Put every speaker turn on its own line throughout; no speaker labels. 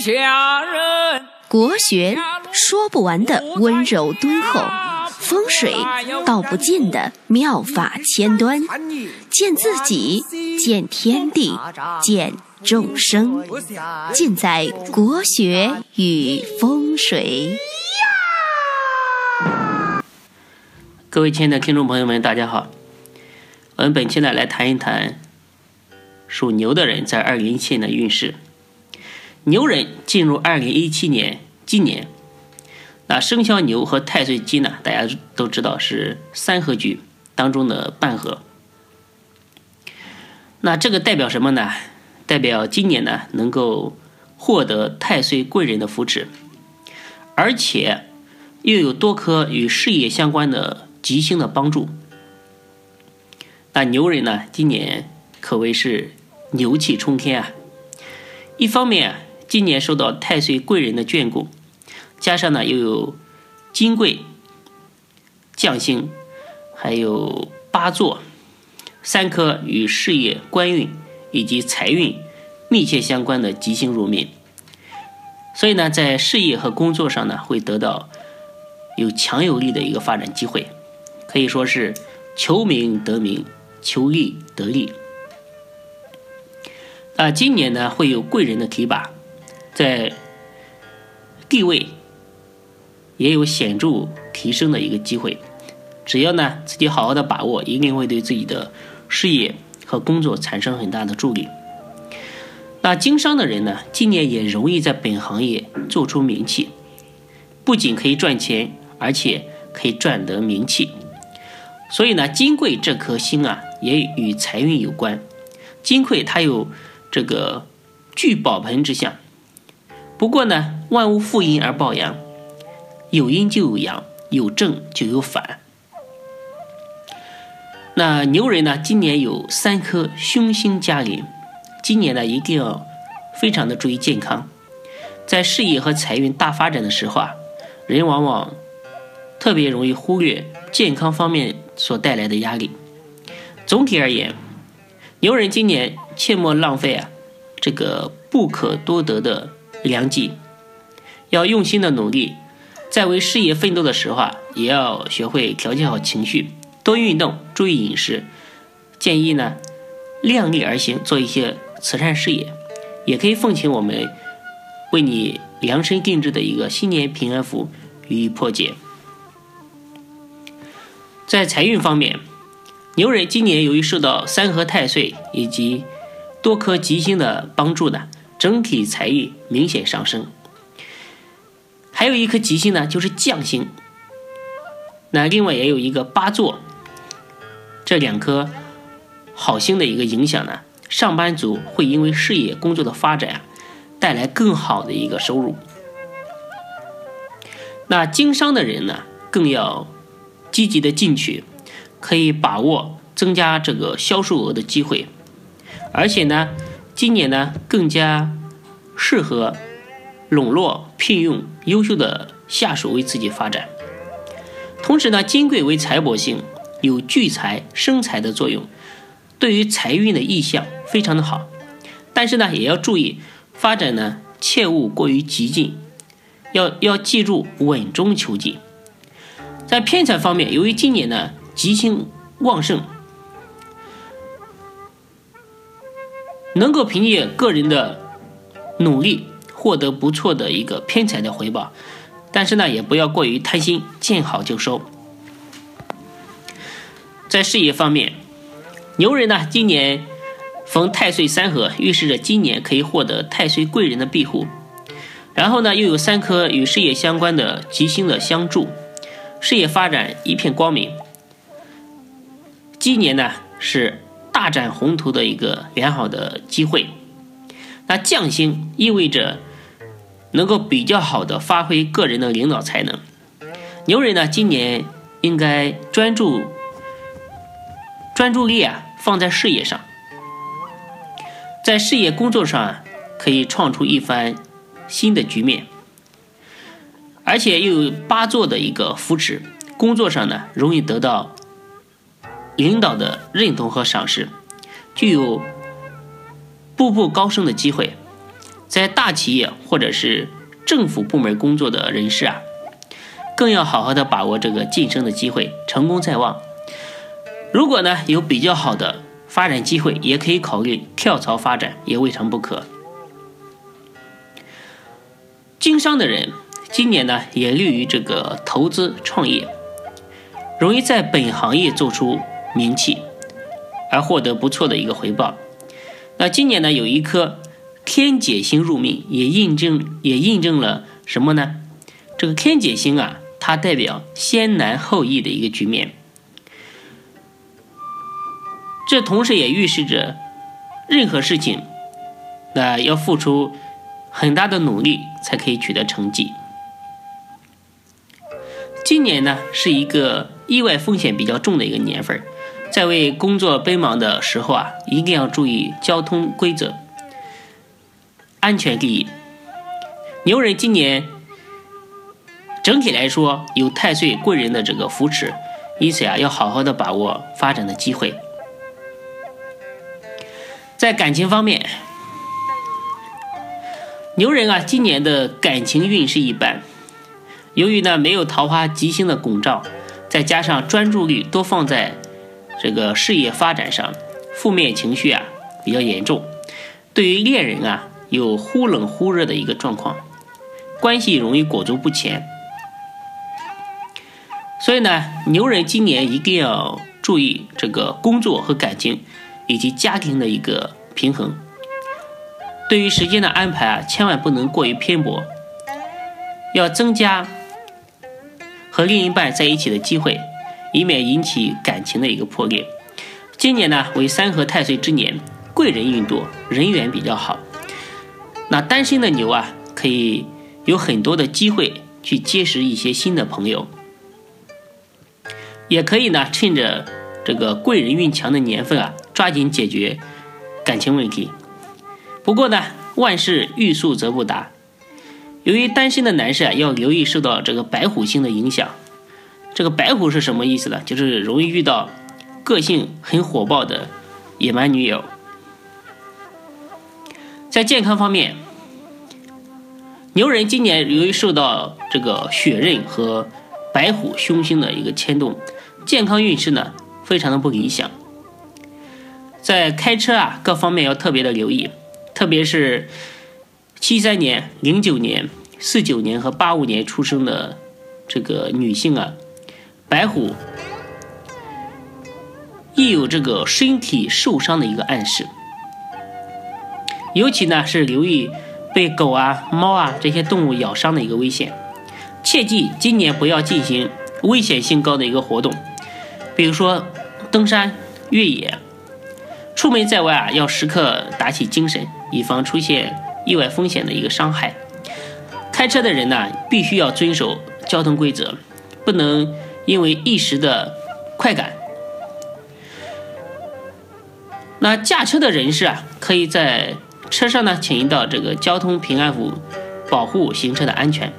下人。
国学说不完的温柔敦厚，风水道不尽的妙法千端，见自己，见天地，见众生，尽在国学与风水。
各位亲爱的听众朋友们，大家好。我们本期呢来谈一谈属牛的人在二零年的运势。牛人进入二零一七年，今年，那生肖牛和太岁金呢，大家都知道是三合局当中的半合。那这个代表什么呢？代表今年呢能够获得太岁贵人的扶持，而且又有多颗与事业相关的。吉星的帮助，那牛人呢？今年可谓是牛气冲天啊！一方面，今年受到太岁贵人的眷顾，加上呢又有金贵将星，还有八座三颗与事业、官运以及财运密切相关的吉星入命，所以呢，在事业和工作上呢，会得到有强有力的一个发展机会。可以说是求名得名，求利得利。啊，今年呢会有贵人的提拔，在地位也有显著提升的一个机会。只要呢自己好好的把握，一定会对自己的事业和工作产生很大的助力。那经商的人呢，今年也容易在本行业做出名气，不仅可以赚钱，而且可以赚得名气。所以呢，金贵这颗星啊，也与财运有关。金贵它有这个聚宝盆之象。不过呢，万物负阴而抱阳，有阴就有阳，有正就有反。那牛人呢，今年有三颗凶星加临，今年呢一定要非常的注意健康。在事业和财运大发展的时候啊，人往往特别容易忽略健康方面。所带来的压力。总体而言，牛人今年切莫浪费啊这个不可多得的良计，要用心的努力，在为事业奋斗的时候啊，也要学会调节好情绪，多运动，注意饮食。建议呢，量力而行，做一些慈善事业，也可以奉请我们为你量身定制的一个新年平安符予以破解。在财运方面，牛人今年由于受到三合太岁以及多颗吉星的帮助呢，整体财运明显上升。还有一颗吉星呢，就是将星。那另外也有一个八座，这两颗好星的一个影响呢，上班族会因为事业工作的发展啊，带来更好的一个收入。那经商的人呢，更要。积极的进取，可以把握增加这个销售额的机会，而且呢，今年呢更加适合笼络聘用优秀的下属为自己发展。同时呢，金贵为财帛星，有聚财生财的作用，对于财运的意向非常的好。但是呢，也要注意发展呢，切勿过于激进，要要记住稳中求进。在偏财方面，由于今年呢吉星旺盛，能够凭借个人的努力获得不错的一个偏财的回报，但是呢也不要过于贪心，见好就收。在事业方面，牛人呢今年逢太岁三合，预示着今年可以获得太岁贵人的庇护，然后呢又有三颗与事业相关的吉星的相助。事业发展一片光明，今年呢是大展宏图的一个良好的机会。那将星意味着能够比较好的发挥个人的领导才能。牛人呢今年应该专注专注力啊放在事业上，在事业工作上可以创出一番新的局面。而且又有八座的一个扶持，工作上呢容易得到领导的认同和赏识，具有步步高升的机会。在大企业或者是政府部门工作的人士啊，更要好好的把握这个晋升的机会，成功在望。如果呢有比较好的发展机会，也可以考虑跳槽发展，也未尝不可。经商的人今年呢也利于这个投资创业，容易在本行业做出名气，而获得不错的一个回报。那今年呢有一颗天解星入命，也印证也印证了什么呢？这个天解星啊，它代表先难后易的一个局面。这同时也预示着，任何事情，那要付出很大的努力才可以取得成绩。今年呢是一个意外风险比较重的一个年份，在为工作奔忙的时候啊，一定要注意交通规则，安全第一。牛人今年整体来说有太岁贵人的这个扶持，因此啊，要好好的把握发展的机会。在感情方面，牛人啊，今年的感情运势一般。由于呢没有桃花吉星的拱照，再加上专注力多放在这个事业发展上，负面情绪啊比较严重。对于恋人啊，有忽冷忽热的一个状况，关系容易裹足不前。所以呢，牛人今年一定要注意这个工作和感情。以及家庭的一个平衡，对于时间的安排啊，千万不能过于偏颇，要增加和另一半在一起的机会，以免引起感情的一个破裂。今年呢为三合太岁之年，贵人运多，人缘比较好。那单身的牛啊，可以有很多的机会去结识一些新的朋友，也可以呢趁着这个贵人运强的年份啊。抓紧解决感情问题。不过呢，万事欲速则不达。由于单身的男士啊，要留意受到这个白虎星的影响。这个白虎是什么意思呢？就是容易遇到个性很火爆的野蛮女友。在健康方面，牛人今年由于受到这个血刃和白虎凶星的一个牵动，健康运势呢非常的不理想。在开车啊，各方面要特别的留意，特别是七三年、零九年、四九年和八五年出生的这个女性啊，白虎亦有这个身体受伤的一个暗示，尤其呢是留意被狗啊、猫啊这些动物咬伤的一个危险，切记今年不要进行危险性高的一个活动，比如说登山、越野。出门在外啊，要时刻打起精神，以防出现意外风险的一个伤害。开车的人呢，必须要遵守交通规则，不能因为一时的快感。那驾车的人士啊，可以在车上呢，请引导这个交通平安符，保护行车的安全。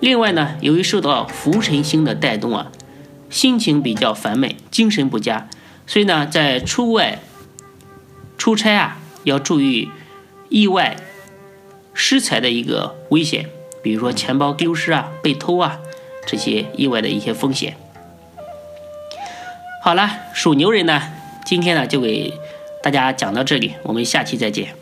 另外呢，由于受到浮尘星的带动啊，心情比较烦闷，精神不佳，所以呢，在出外。出差啊，要注意意外失财的一个危险，比如说钱包丢失啊、被偷啊这些意外的一些风险。好了，属牛人呢，今天呢就给大家讲到这里，我们下期再见。